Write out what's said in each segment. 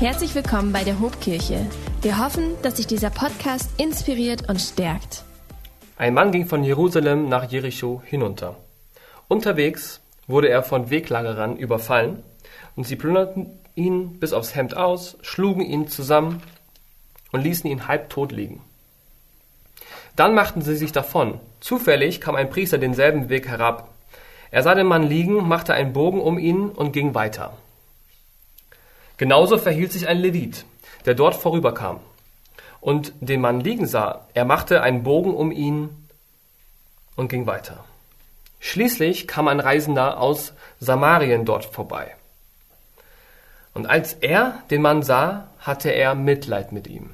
Herzlich willkommen bei der Hobkirche. Wir hoffen, dass sich dieser Podcast inspiriert und stärkt. Ein Mann ging von Jerusalem nach Jericho hinunter. Unterwegs wurde er von Weglagerern überfallen und sie plünderten ihn bis aufs Hemd aus, schlugen ihn zusammen und ließen ihn halbtot liegen. Dann machten sie sich davon. Zufällig kam ein Priester denselben Weg herab. Er sah den Mann liegen, machte einen Bogen um ihn und ging weiter. Genauso verhielt sich ein Levit, der dort vorüberkam und den Mann liegen sah. Er machte einen Bogen um ihn und ging weiter. Schließlich kam ein Reisender aus Samarien dort vorbei. Und als er den Mann sah, hatte er Mitleid mit ihm.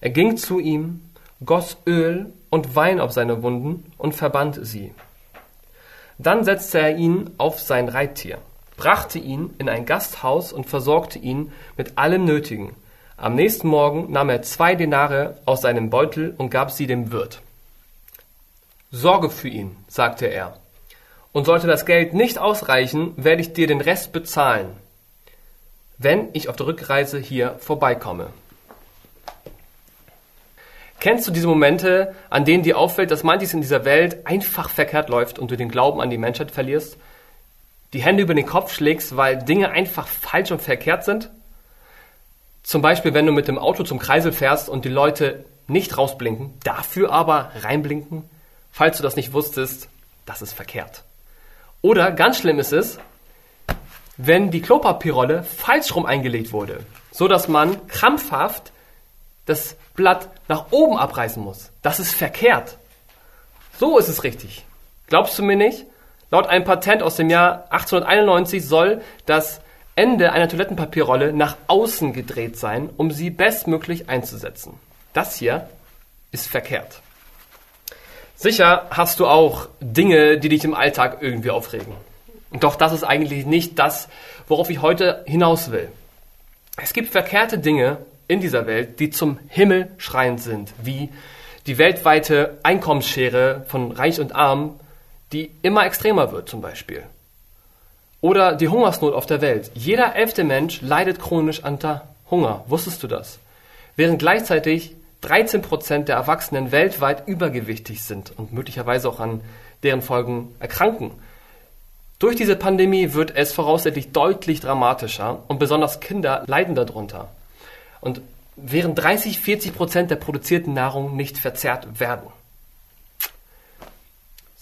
Er ging zu ihm, goss Öl und Wein auf seine Wunden und verband sie. Dann setzte er ihn auf sein Reittier brachte ihn in ein Gasthaus und versorgte ihn mit allem Nötigen. Am nächsten Morgen nahm er zwei Denare aus seinem Beutel und gab sie dem Wirt. Sorge für ihn, sagte er. Und sollte das Geld nicht ausreichen, werde ich dir den Rest bezahlen, wenn ich auf der Rückreise hier vorbeikomme. Kennst du diese Momente, an denen dir auffällt, dass manches in dieser Welt einfach verkehrt läuft und du den Glauben an die Menschheit verlierst? Die Hände über den Kopf schlägst, weil Dinge einfach falsch und verkehrt sind? Zum Beispiel, wenn du mit dem Auto zum Kreisel fährst und die Leute nicht rausblinken, dafür aber reinblinken? Falls du das nicht wusstest, das ist verkehrt. Oder ganz schlimm ist es, wenn die Klopapierrolle falsch rum eingelegt wurde, so dass man krampfhaft das Blatt nach oben abreißen muss. Das ist verkehrt. So ist es richtig. Glaubst du mir nicht? Laut einem Patent aus dem Jahr 1891 soll das Ende einer Toilettenpapierrolle nach außen gedreht sein, um sie bestmöglich einzusetzen. Das hier ist verkehrt. Sicher hast du auch Dinge, die dich im Alltag irgendwie aufregen. Doch das ist eigentlich nicht das, worauf ich heute hinaus will. Es gibt verkehrte Dinge in dieser Welt, die zum Himmel schreiend sind, wie die weltweite Einkommensschere von Reich und Arm, die immer extremer wird zum Beispiel. Oder die Hungersnot auf der Welt. Jeder elfte Mensch leidet chronisch unter Hunger. Wusstest du das? Während gleichzeitig 13 Prozent der Erwachsenen weltweit übergewichtig sind und möglicherweise auch an deren Folgen erkranken. Durch diese Pandemie wird es voraussichtlich deutlich dramatischer und besonders Kinder leiden darunter. Und während 30, 40 Prozent der produzierten Nahrung nicht verzehrt werden.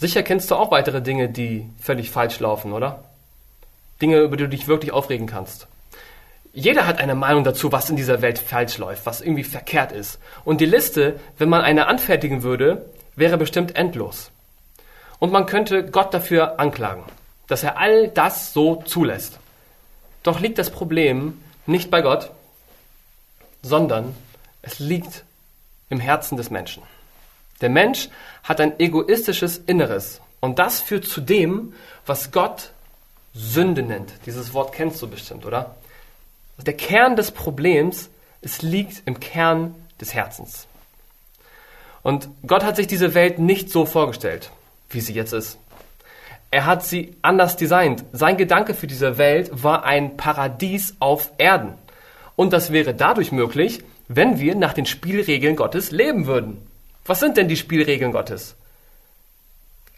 Sicher kennst du auch weitere Dinge, die völlig falsch laufen, oder? Dinge, über die du dich wirklich aufregen kannst. Jeder hat eine Meinung dazu, was in dieser Welt falsch läuft, was irgendwie verkehrt ist. Und die Liste, wenn man eine anfertigen würde, wäre bestimmt endlos. Und man könnte Gott dafür anklagen, dass er all das so zulässt. Doch liegt das Problem nicht bei Gott, sondern es liegt im Herzen des Menschen. Der Mensch hat ein egoistisches Inneres. Und das führt zu dem, was Gott Sünde nennt. Dieses Wort kennst du bestimmt, oder? Der Kern des Problems, es liegt im Kern des Herzens. Und Gott hat sich diese Welt nicht so vorgestellt, wie sie jetzt ist. Er hat sie anders designt. Sein Gedanke für diese Welt war ein Paradies auf Erden. Und das wäre dadurch möglich, wenn wir nach den Spielregeln Gottes leben würden. Was sind denn die Spielregeln Gottes?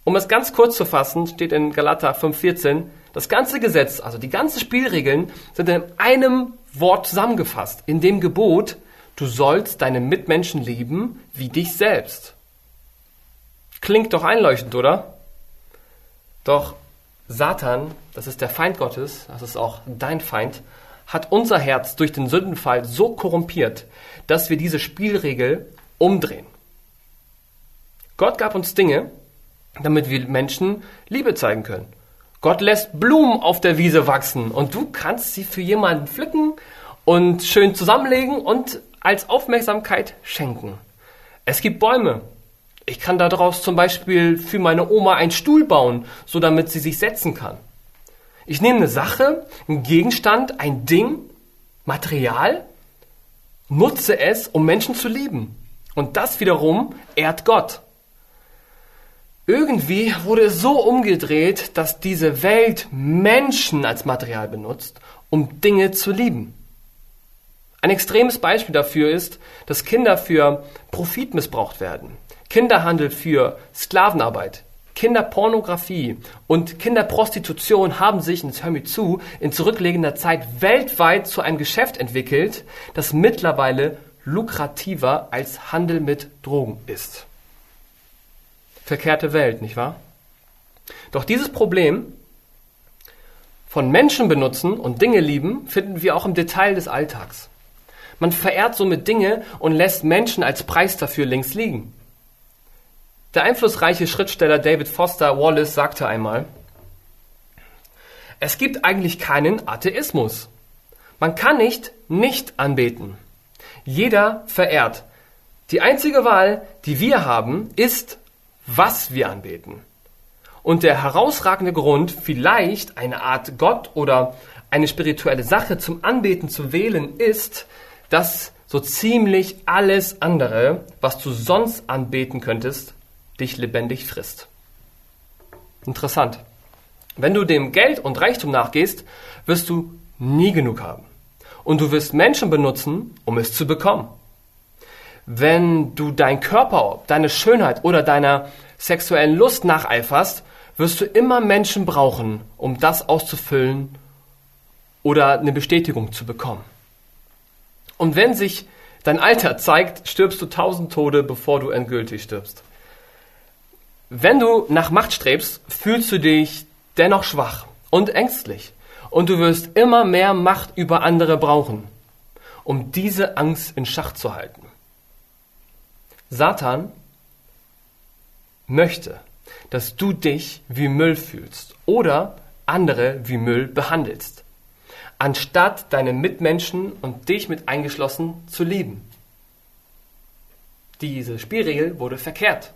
Um es ganz kurz zu fassen, steht in Galater 5,14, das ganze Gesetz, also die ganzen Spielregeln, sind in einem Wort zusammengefasst, in dem Gebot, du sollst deine Mitmenschen lieben wie dich selbst. Klingt doch einleuchtend, oder? Doch Satan, das ist der Feind Gottes, das ist auch dein Feind, hat unser Herz durch den Sündenfall so korrumpiert, dass wir diese Spielregel umdrehen. Gott gab uns Dinge, damit wir Menschen Liebe zeigen können. Gott lässt Blumen auf der Wiese wachsen und du kannst sie für jemanden pflücken und schön zusammenlegen und als Aufmerksamkeit schenken. Es gibt Bäume. Ich kann daraus zum Beispiel für meine Oma einen Stuhl bauen, so damit sie sich setzen kann. Ich nehme eine Sache, einen Gegenstand, ein Ding, Material, nutze es, um Menschen zu lieben. Und das wiederum ehrt Gott. Irgendwie wurde es so umgedreht, dass diese Welt Menschen als Material benutzt, um Dinge zu lieben. Ein extremes Beispiel dafür ist, dass Kinder für Profit missbraucht werden. Kinderhandel für Sklavenarbeit, Kinderpornografie und Kinderprostitution haben sich, und jetzt hör mir zu, in zurückliegender Zeit weltweit zu einem Geschäft entwickelt, das mittlerweile lukrativer als Handel mit Drogen ist. Verkehrte Welt, nicht wahr? Doch dieses Problem von Menschen benutzen und Dinge lieben finden wir auch im Detail des Alltags. Man verehrt somit Dinge und lässt Menschen als Preis dafür links liegen. Der einflussreiche Schriftsteller David Foster Wallace sagte einmal, es gibt eigentlich keinen Atheismus. Man kann nicht nicht anbeten. Jeder verehrt. Die einzige Wahl, die wir haben, ist, was wir anbeten. Und der herausragende Grund, vielleicht eine Art Gott oder eine spirituelle Sache zum Anbeten zu wählen, ist, dass so ziemlich alles andere, was du sonst anbeten könntest, dich lebendig frisst. Interessant. Wenn du dem Geld und Reichtum nachgehst, wirst du nie genug haben. Und du wirst Menschen benutzen, um es zu bekommen. Wenn du dein Körper, deine Schönheit oder deiner sexuellen Lust nacheiferst, wirst du immer Menschen brauchen, um das auszufüllen oder eine Bestätigung zu bekommen. Und wenn sich dein Alter zeigt, stirbst du tausend Tode, bevor du endgültig stirbst. Wenn du nach Macht strebst, fühlst du dich dennoch schwach und ängstlich. Und du wirst immer mehr Macht über andere brauchen, um diese Angst in Schach zu halten. Satan möchte, dass du dich wie Müll fühlst oder andere wie Müll behandelst anstatt deine Mitmenschen und dich mit eingeschlossen zu lieben. Diese Spielregel wurde verkehrt.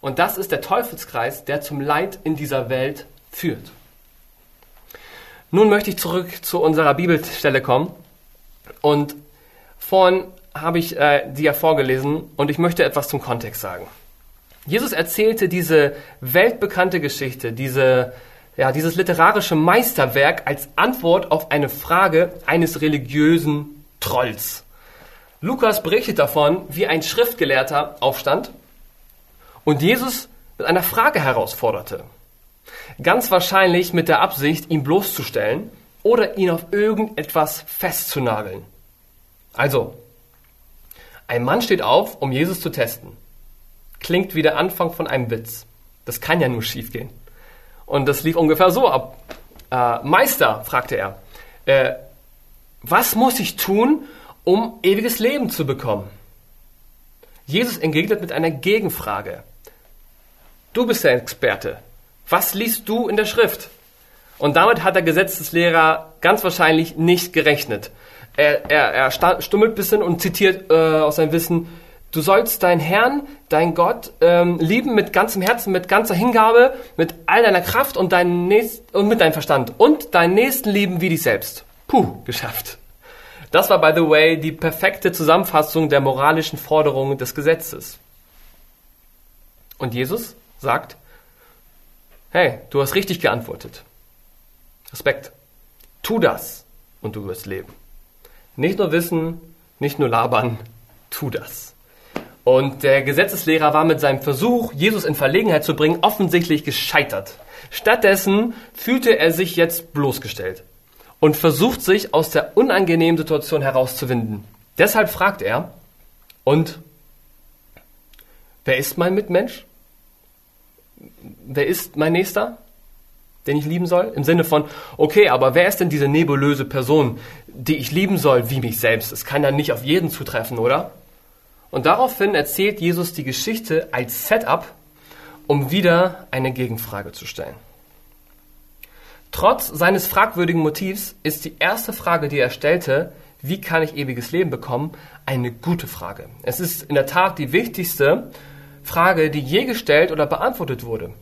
Und das ist der Teufelskreis, der zum Leid in dieser Welt führt. Nun möchte ich zurück zu unserer Bibelstelle kommen. Und vorhin habe ich äh, die ja vorgelesen und ich möchte etwas zum Kontext sagen. Jesus erzählte diese weltbekannte Geschichte, diese ja, dieses literarische Meisterwerk als Antwort auf eine Frage eines religiösen Trolls. Lukas berichtet davon, wie ein Schriftgelehrter aufstand und Jesus mit einer Frage herausforderte. Ganz wahrscheinlich mit der Absicht, ihn bloßzustellen oder ihn auf irgendetwas festzunageln. Also, ein Mann steht auf, um Jesus zu testen. Klingt wie der Anfang von einem Witz. Das kann ja nur schiefgehen. Und das lief ungefähr so ab. Äh, Meister, fragte er, äh, was muss ich tun, um ewiges Leben zu bekommen? Jesus entgegnet mit einer Gegenfrage. Du bist der Experte. Was liest du in der Schrift? Und damit hat der Gesetzeslehrer ganz wahrscheinlich nicht gerechnet. Er, er, er stummelt ein bisschen und zitiert äh, aus seinem Wissen, Du sollst deinen Herrn, dein Gott, ähm, lieben mit ganzem Herzen, mit ganzer Hingabe, mit all deiner Kraft und, deinen Nächsten, und mit deinem Verstand und deinen Nächsten lieben wie dich selbst. Puh, geschafft. Das war, by the way, die perfekte Zusammenfassung der moralischen Forderungen des Gesetzes. Und Jesus sagt, hey, du hast richtig geantwortet. Respekt. Tu das und du wirst leben. Nicht nur wissen, nicht nur labern, tu das. Und der Gesetzeslehrer war mit seinem Versuch, Jesus in Verlegenheit zu bringen, offensichtlich gescheitert. Stattdessen fühlte er sich jetzt bloßgestellt und versucht sich aus der unangenehmen Situation herauszuwinden. Deshalb fragt er, und wer ist mein Mitmensch? Wer ist mein Nächster, den ich lieben soll? Im Sinne von, okay, aber wer ist denn diese nebulöse Person, die ich lieben soll, wie mich selbst? Es kann ja nicht auf jeden zutreffen, oder? Und daraufhin erzählt Jesus die Geschichte als Setup, um wieder eine Gegenfrage zu stellen. Trotz seines fragwürdigen Motivs ist die erste Frage, die er stellte, wie kann ich ewiges Leben bekommen, eine gute Frage. Es ist in der Tat die wichtigste Frage, die je gestellt oder beantwortet wurde.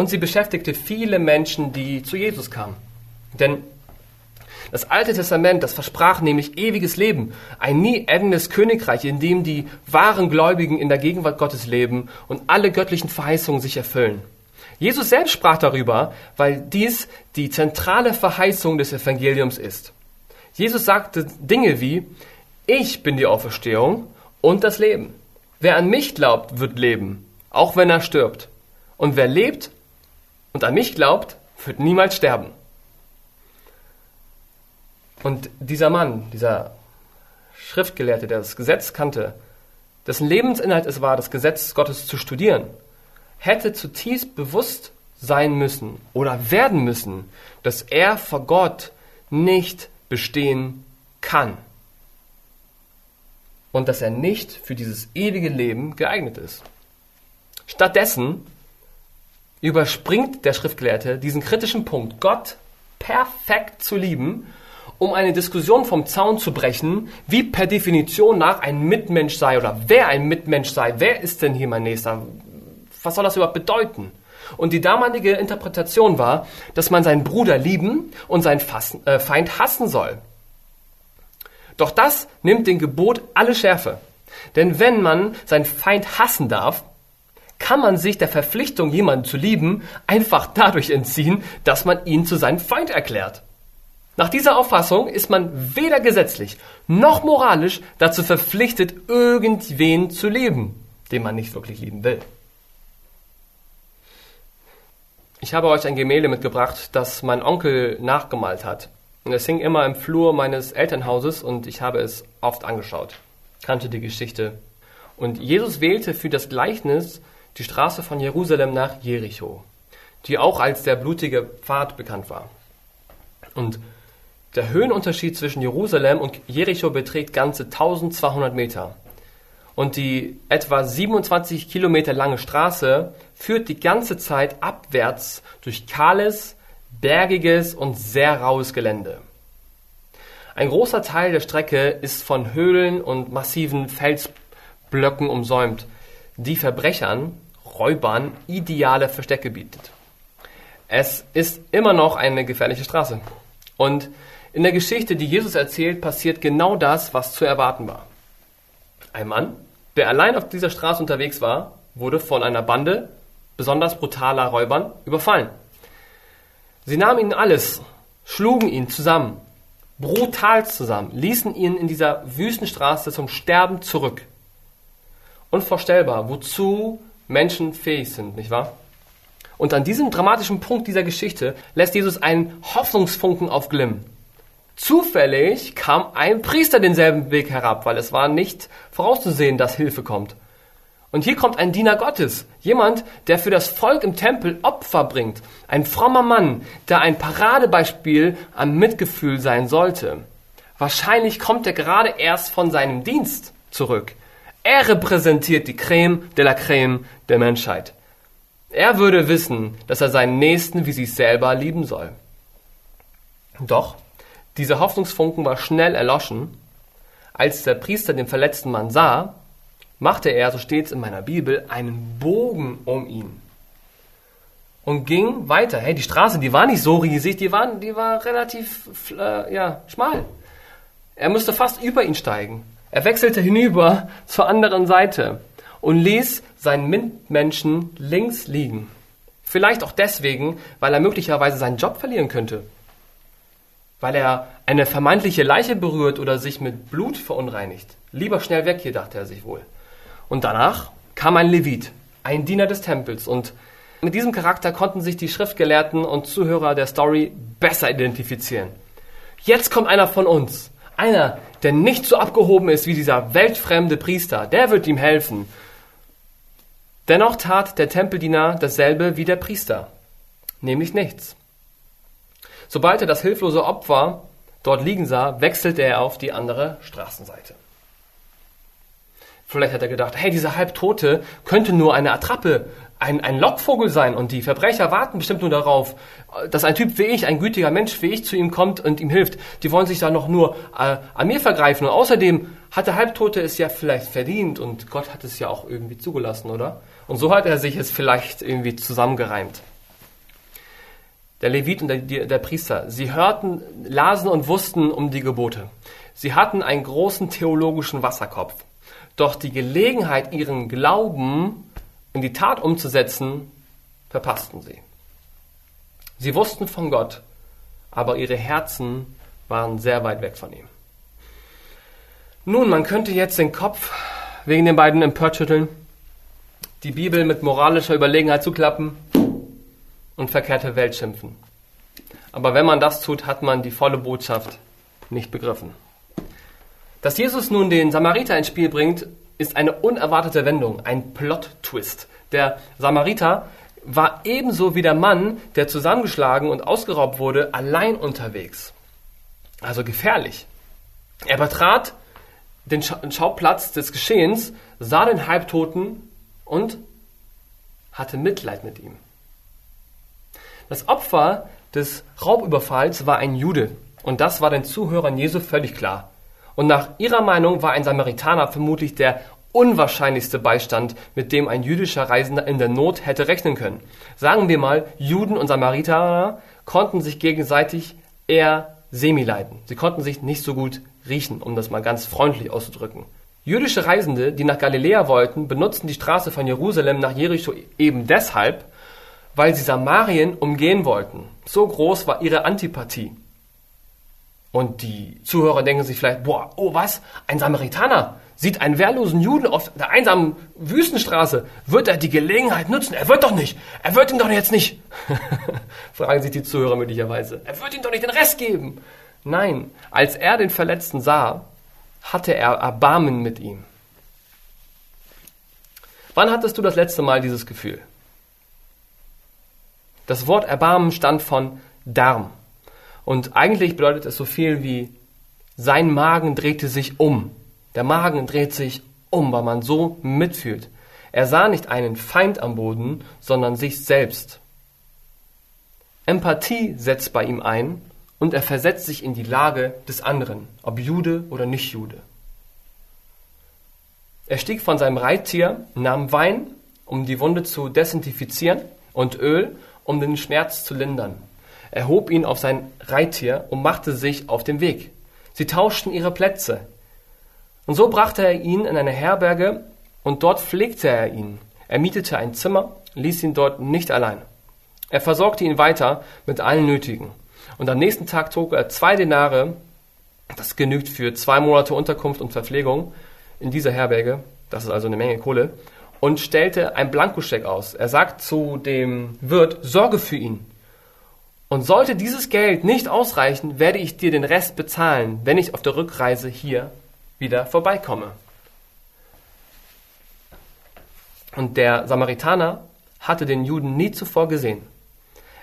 Und sie beschäftigte viele Menschen, die zu Jesus kamen. Denn das Alte Testament, das versprach nämlich ewiges Leben, ein nie endendes Königreich, in dem die wahren Gläubigen in der Gegenwart Gottes leben und alle göttlichen Verheißungen sich erfüllen. Jesus selbst sprach darüber, weil dies die zentrale Verheißung des Evangeliums ist. Jesus sagte Dinge wie, ich bin die Auferstehung und das Leben. Wer an mich glaubt, wird leben, auch wenn er stirbt. Und wer lebt und an mich glaubt, wird niemals sterben. Und dieser Mann, dieser Schriftgelehrte, der das Gesetz kannte, dessen Lebensinhalt es war, das Gesetz Gottes zu studieren, hätte zutiefst bewusst sein müssen oder werden müssen, dass er vor Gott nicht bestehen kann und dass er nicht für dieses ewige Leben geeignet ist. Stattdessen überspringt der Schriftgelehrte diesen kritischen Punkt, Gott perfekt zu lieben, um eine Diskussion vom Zaun zu brechen, wie per Definition nach ein Mitmensch sei oder wer ein Mitmensch sei. Wer ist denn hier mein Nächster? Was soll das überhaupt bedeuten? Und die damalige Interpretation war, dass man seinen Bruder lieben und seinen äh, Feind hassen soll. Doch das nimmt dem Gebot alle Schärfe. Denn wenn man seinen Feind hassen darf, kann man sich der Verpflichtung, jemanden zu lieben, einfach dadurch entziehen, dass man ihn zu seinem Feind erklärt. Nach dieser Auffassung ist man weder gesetzlich noch moralisch dazu verpflichtet, irgendwen zu lieben, den man nicht wirklich lieben will. Ich habe euch ein Gemälde mitgebracht, das mein Onkel nachgemalt hat. Es hing immer im Flur meines Elternhauses und ich habe es oft angeschaut. Kannte die Geschichte. Und Jesus wählte für das Gleichnis die Straße von Jerusalem nach Jericho, die auch als der blutige Pfad bekannt war. Und der Höhenunterschied zwischen Jerusalem und Jericho beträgt ganze 1200 Meter. Und die etwa 27 Kilometer lange Straße führt die ganze Zeit abwärts durch kahles, bergiges und sehr raues Gelände. Ein großer Teil der Strecke ist von Höhlen und massiven Felsblöcken umsäumt, die Verbrechern, Räubern ideale Verstecke bietet. Es ist immer noch eine gefährliche Straße. Und in der Geschichte, die Jesus erzählt, passiert genau das, was zu erwarten war. Ein Mann der allein auf dieser Straße unterwegs war, wurde von einer Bande besonders brutaler Räubern überfallen. Sie nahmen ihn alles, schlugen ihn zusammen, brutal zusammen, ließen ihn in dieser Wüstenstraße zum Sterben zurück. Unvorstellbar, wozu Menschen fähig sind, nicht wahr? Und an diesem dramatischen Punkt dieser Geschichte lässt Jesus einen Hoffnungsfunken aufglimmen. Zufällig kam ein Priester denselben Weg herab, weil es war nicht vorauszusehen, dass Hilfe kommt. Und hier kommt ein Diener Gottes, jemand, der für das Volk im Tempel Opfer bringt, ein frommer Mann, der ein Paradebeispiel am Mitgefühl sein sollte. Wahrscheinlich kommt er gerade erst von seinem Dienst zurück. Er repräsentiert die Creme de la Creme der Menschheit. Er würde wissen, dass er seinen Nächsten wie sich selber lieben soll. Doch dieser Hoffnungsfunken war schnell erloschen. Als der Priester den verletzten Mann sah, machte er, so steht es in meiner Bibel, einen Bogen um ihn und ging weiter. Hey, die Straße, die war nicht so riesig, die war, die war relativ äh, ja, schmal. Er musste fast über ihn steigen. Er wechselte hinüber zur anderen Seite und ließ seinen Mitmenschen links liegen. Vielleicht auch deswegen, weil er möglicherweise seinen Job verlieren könnte weil er eine vermeintliche Leiche berührt oder sich mit Blut verunreinigt. Lieber schnell weg hier, dachte er sich wohl. Und danach kam ein Levit, ein Diener des Tempels, und mit diesem Charakter konnten sich die Schriftgelehrten und Zuhörer der Story besser identifizieren. Jetzt kommt einer von uns, einer, der nicht so abgehoben ist wie dieser weltfremde Priester, der wird ihm helfen. Dennoch tat der Tempeldiener dasselbe wie der Priester, nämlich nichts. Sobald er das hilflose Opfer dort liegen sah, wechselte er auf die andere Straßenseite. Vielleicht hat er gedacht, hey, dieser Halbtote könnte nur eine Attrappe, ein, ein Lockvogel sein und die Verbrecher warten bestimmt nur darauf, dass ein Typ wie ich, ein gütiger Mensch wie ich zu ihm kommt und ihm hilft. Die wollen sich da noch nur äh, an mir vergreifen. Und außerdem hat der Halbtote es ja vielleicht verdient und Gott hat es ja auch irgendwie zugelassen, oder? Und so hat er sich es vielleicht irgendwie zusammengereimt der Levit und der, der, Priester, sie hörten, lasen und wussten um die Gebote. Sie hatten einen großen theologischen Wasserkopf. Doch die Gelegenheit, ihren Glauben in die Tat umzusetzen, verpassten sie. Sie wussten von Gott, aber ihre Herzen waren sehr weit weg von ihm. Nun, man könnte jetzt den Kopf wegen den beiden empört schütteln, die Bibel mit moralischer Überlegenheit zuklappen und verkehrte Welt schimpfen. Aber wenn man das tut, hat man die volle Botschaft nicht begriffen. Dass Jesus nun den Samariter ins Spiel bringt, ist eine unerwartete Wendung, ein Plot-Twist. Der Samariter war ebenso wie der Mann, der zusammengeschlagen und ausgeraubt wurde, allein unterwegs. Also gefährlich. Er betrat den Schauplatz des Geschehens, sah den Halbtoten und hatte Mitleid mit ihm. Das Opfer des Raubüberfalls war ein Jude und das war den Zuhörern Jesu völlig klar. Und nach ihrer Meinung war ein Samaritaner vermutlich der unwahrscheinlichste Beistand, mit dem ein jüdischer Reisender in der Not hätte rechnen können. Sagen wir mal, Juden und Samaritaner konnten sich gegenseitig eher semi-leiden. Sie konnten sich nicht so gut riechen, um das mal ganz freundlich auszudrücken. Jüdische Reisende, die nach Galiläa wollten, benutzten die Straße von Jerusalem nach Jericho eben deshalb, weil sie Samarien umgehen wollten. So groß war ihre Antipathie. Und die Zuhörer denken sich vielleicht, boah, oh was, ein Samaritaner sieht einen wehrlosen Juden auf der einsamen Wüstenstraße. Wird er die Gelegenheit nutzen? Er wird doch nicht. Er wird ihm doch jetzt nicht. Fragen sich die Zuhörer möglicherweise. Er wird ihm doch nicht den Rest geben. Nein, als er den Verletzten sah, hatte er Erbarmen mit ihm. Wann hattest du das letzte Mal dieses Gefühl? Das Wort Erbarmen stand von Darm. Und eigentlich bedeutet es so viel wie sein Magen drehte sich um. Der Magen dreht sich um, weil man so mitfühlt. Er sah nicht einen Feind am Boden, sondern sich selbst. Empathie setzt bei ihm ein und er versetzt sich in die Lage des anderen, ob Jude oder nicht Jude. Er stieg von seinem Reittier, nahm Wein, um die Wunde zu desinfizieren, und Öl, um den Schmerz zu lindern. Er hob ihn auf sein Reittier und machte sich auf den Weg. Sie tauschten ihre Plätze. Und so brachte er ihn in eine Herberge und dort pflegte er ihn. Er mietete ein Zimmer, ließ ihn dort nicht allein. Er versorgte ihn weiter mit allen Nötigen. Und am nächsten Tag trug er zwei Denare, das genügt für zwei Monate Unterkunft und Verpflegung in dieser Herberge, das ist also eine Menge Kohle, und stellte ein Blankoscheck aus. Er sagt zu dem Wirt, sorge für ihn. Und sollte dieses Geld nicht ausreichen, werde ich dir den Rest bezahlen, wenn ich auf der Rückreise hier wieder vorbeikomme. Und der Samaritaner hatte den Juden nie zuvor gesehen.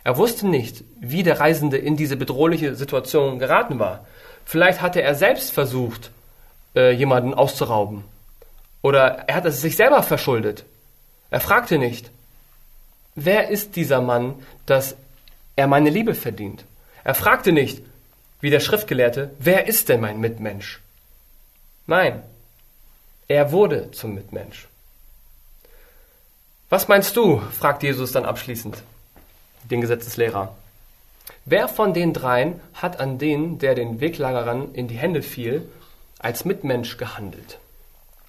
Er wusste nicht, wie der Reisende in diese bedrohliche Situation geraten war. Vielleicht hatte er selbst versucht, äh, jemanden auszurauben. Oder er hat es sich selber verschuldet. Er fragte nicht, wer ist dieser Mann, dass er meine Liebe verdient? Er fragte nicht, wie der Schriftgelehrte, wer ist denn mein Mitmensch? Nein, er wurde zum Mitmensch. Was meinst du? fragt Jesus dann abschließend den Gesetzeslehrer. Wer von den dreien hat an den, der den Weglagerern in die Hände fiel, als Mitmensch gehandelt?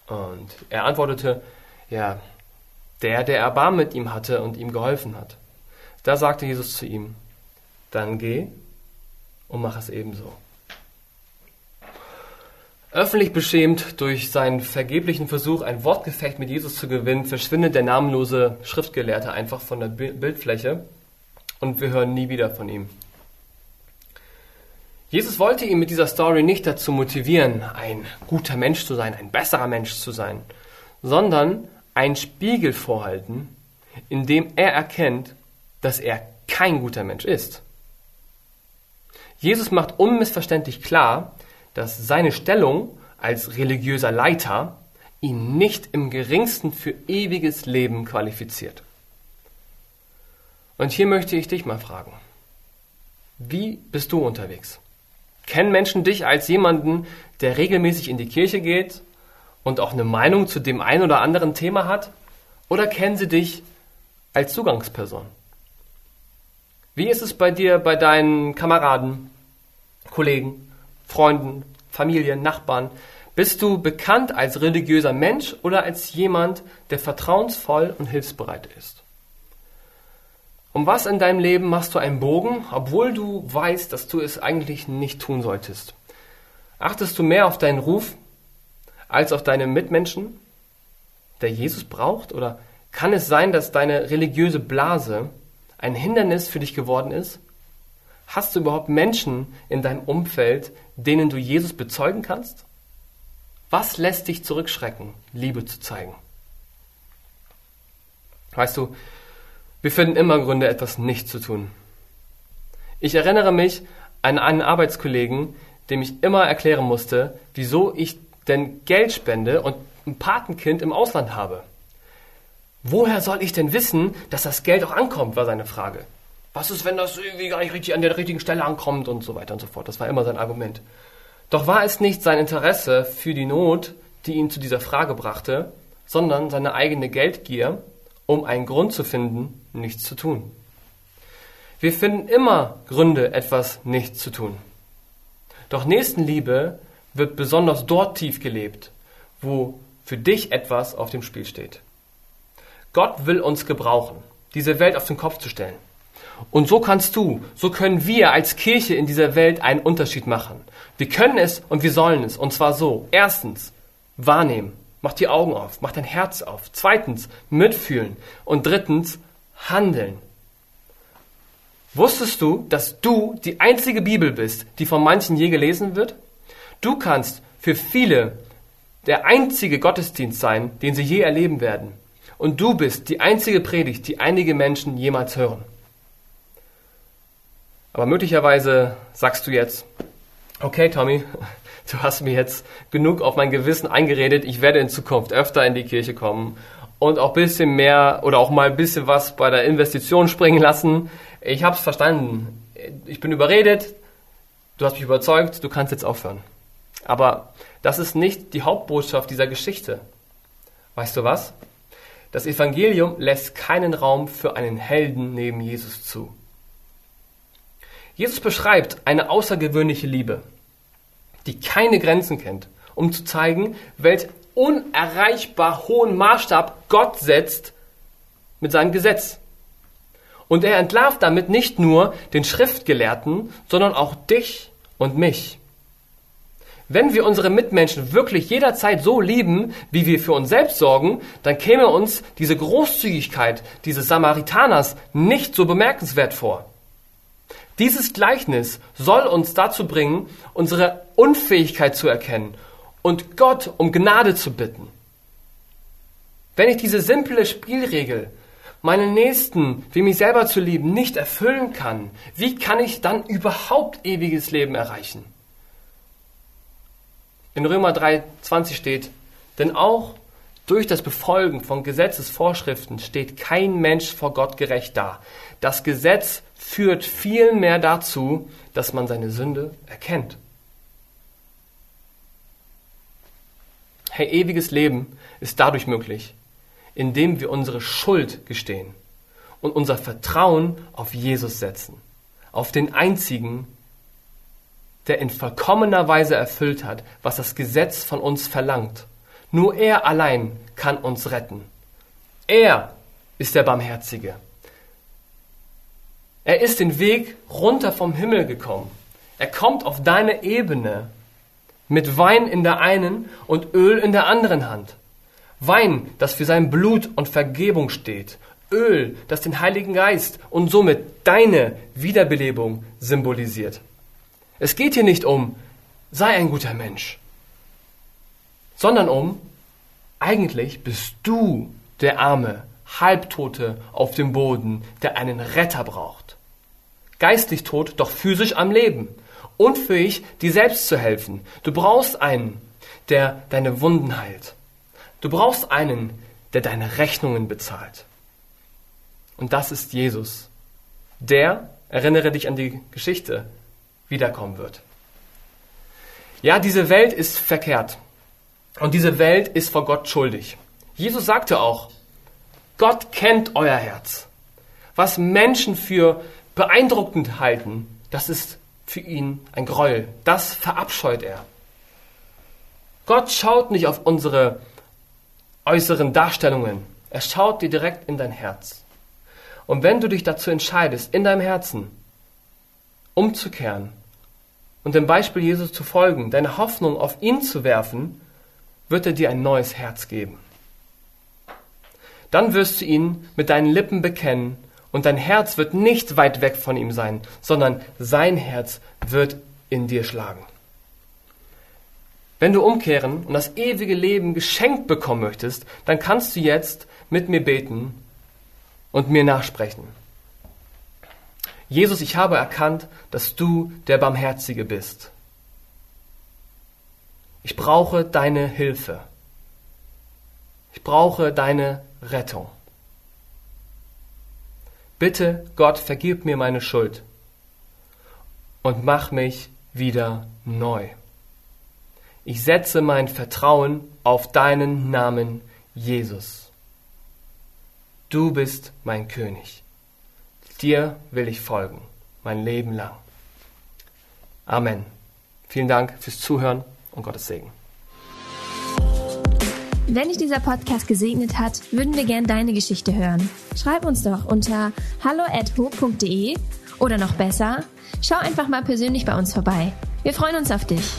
Und er antwortete, ja, der, der Erbarm mit ihm hatte und ihm geholfen hat. Da sagte Jesus zu ihm, dann geh und mach es ebenso. Öffentlich beschämt durch seinen vergeblichen Versuch, ein Wortgefecht mit Jesus zu gewinnen, verschwindet der namenlose Schriftgelehrte einfach von der Bildfläche und wir hören nie wieder von ihm. Jesus wollte ihn mit dieser Story nicht dazu motivieren, ein guter Mensch zu sein, ein besserer Mensch zu sein, sondern einen Spiegel vorhalten, in dem er erkennt, dass er kein guter Mensch ist. Jesus macht unmissverständlich klar, dass seine Stellung als religiöser Leiter ihn nicht im geringsten für ewiges Leben qualifiziert. Und hier möchte ich dich mal fragen. Wie bist du unterwegs? Kennen Menschen dich als jemanden, der regelmäßig in die Kirche geht und auch eine Meinung zu dem ein oder anderen Thema hat? Oder kennen sie dich als Zugangsperson? Wie ist es bei dir, bei deinen Kameraden, Kollegen, Freunden, Familien, Nachbarn? Bist du bekannt als religiöser Mensch oder als jemand, der vertrauensvoll und hilfsbereit ist? Um was in deinem Leben machst du einen Bogen, obwohl du weißt, dass du es eigentlich nicht tun solltest? Achtest du mehr auf deinen Ruf als auf deine Mitmenschen, der Jesus braucht? Oder kann es sein, dass deine religiöse Blase ein Hindernis für dich geworden ist? Hast du überhaupt Menschen in deinem Umfeld, denen du Jesus bezeugen kannst? Was lässt dich zurückschrecken, Liebe zu zeigen? Weißt du, wir finden immer Gründe, etwas nicht zu tun. Ich erinnere mich an einen Arbeitskollegen, dem ich immer erklären musste, wieso ich denn Geld spende und ein Patenkind im Ausland habe. Woher soll ich denn wissen, dass das Geld auch ankommt, war seine Frage. Was ist, wenn das irgendwie gar nicht richtig an der richtigen Stelle ankommt und so weiter und so fort. Das war immer sein Argument. Doch war es nicht sein Interesse für die Not, die ihn zu dieser Frage brachte, sondern seine eigene Geldgier, um einen Grund zu finden, nichts zu tun. Wir finden immer Gründe, etwas nicht zu tun. Doch Nächstenliebe wird besonders dort tief gelebt, wo für dich etwas auf dem Spiel steht. Gott will uns gebrauchen, diese Welt auf den Kopf zu stellen. Und so kannst du, so können wir als Kirche in dieser Welt einen Unterschied machen. Wir können es und wir sollen es. Und zwar so. Erstens, wahrnehmen. Mach die Augen auf, mach dein Herz auf. Zweitens, mitfühlen. Und drittens, handeln. Wusstest du, dass du die einzige Bibel bist, die von manchen je gelesen wird? Du kannst für viele der einzige Gottesdienst sein, den sie je erleben werden. Und du bist die einzige Predigt, die einige Menschen jemals hören. Aber möglicherweise sagst du jetzt, okay Tommy, du hast mir jetzt genug auf mein Gewissen eingeredet, ich werde in Zukunft öfter in die Kirche kommen und auch ein bisschen mehr oder auch mal ein bisschen was bei der Investition springen lassen. Ich habe es verstanden. Ich bin überredet, du hast mich überzeugt, du kannst jetzt aufhören. Aber das ist nicht die Hauptbotschaft dieser Geschichte. Weißt du was? Das Evangelium lässt keinen Raum für einen Helden neben Jesus zu. Jesus beschreibt eine außergewöhnliche Liebe, die keine Grenzen kennt, um zu zeigen, welch unerreichbar hohen Maßstab Gott setzt mit seinem Gesetz. Und er entlarvt damit nicht nur den Schriftgelehrten, sondern auch dich und mich. Wenn wir unsere Mitmenschen wirklich jederzeit so lieben, wie wir für uns selbst sorgen, dann käme uns diese Großzügigkeit dieses Samaritaners nicht so bemerkenswert vor. Dieses Gleichnis soll uns dazu bringen, unsere Unfähigkeit zu erkennen und Gott um Gnade zu bitten. Wenn ich diese simple Spielregel, meinen Nächsten wie mich selber zu lieben, nicht erfüllen kann, wie kann ich dann überhaupt ewiges Leben erreichen? In Römer 3,20 steht, denn auch durch das Befolgen von Gesetzesvorschriften steht kein Mensch vor Gott gerecht da. Das Gesetz führt vielmehr dazu, dass man seine Sünde erkennt. Hey, ewiges Leben ist dadurch möglich, indem wir unsere Schuld gestehen und unser Vertrauen auf Jesus setzen, auf den einzigen, der in vollkommener Weise erfüllt hat, was das Gesetz von uns verlangt. Nur er allein kann uns retten. Er ist der Barmherzige. Er ist den Weg runter vom Himmel gekommen. Er kommt auf deine Ebene mit Wein in der einen und Öl in der anderen Hand. Wein, das für sein Blut und Vergebung steht. Öl, das den Heiligen Geist und somit deine Wiederbelebung symbolisiert. Es geht hier nicht um, sei ein guter Mensch, sondern um, eigentlich bist du der arme, Halbtote auf dem Boden, der einen Retter braucht geistlich tot, doch physisch am Leben. Unfähig, dir selbst zu helfen. Du brauchst einen, der deine Wunden heilt. Du brauchst einen, der deine Rechnungen bezahlt. Und das ist Jesus. Der, erinnere dich an die Geschichte, wiederkommen wird. Ja, diese Welt ist verkehrt. Und diese Welt ist vor Gott schuldig. Jesus sagte auch, Gott kennt euer Herz. Was Menschen für beeindruckend halten, das ist für ihn ein Gräuel. Das verabscheut er. Gott schaut nicht auf unsere äußeren Darstellungen. Er schaut dir direkt in dein Herz. Und wenn du dich dazu entscheidest, in deinem Herzen umzukehren und dem Beispiel Jesus zu folgen, deine Hoffnung auf ihn zu werfen, wird er dir ein neues Herz geben. Dann wirst du ihn mit deinen Lippen bekennen und dein Herz wird nicht weit weg von ihm sein, sondern sein Herz wird in dir schlagen. Wenn du umkehren und das ewige Leben geschenkt bekommen möchtest, dann kannst du jetzt mit mir beten und mir nachsprechen. Jesus, ich habe erkannt, dass du der Barmherzige bist. Ich brauche deine Hilfe. Ich brauche deine Rettung. Bitte, Gott, vergib mir meine Schuld und mach mich wieder neu. Ich setze mein Vertrauen auf deinen Namen, Jesus. Du bist mein König. Dir will ich folgen, mein Leben lang. Amen. Vielen Dank fürs Zuhören und Gottes Segen. Wenn dich dieser Podcast gesegnet hat, würden wir gern deine Geschichte hören. Schreib uns doch unter hallo@ho.de oder noch besser, schau einfach mal persönlich bei uns vorbei. Wir freuen uns auf dich.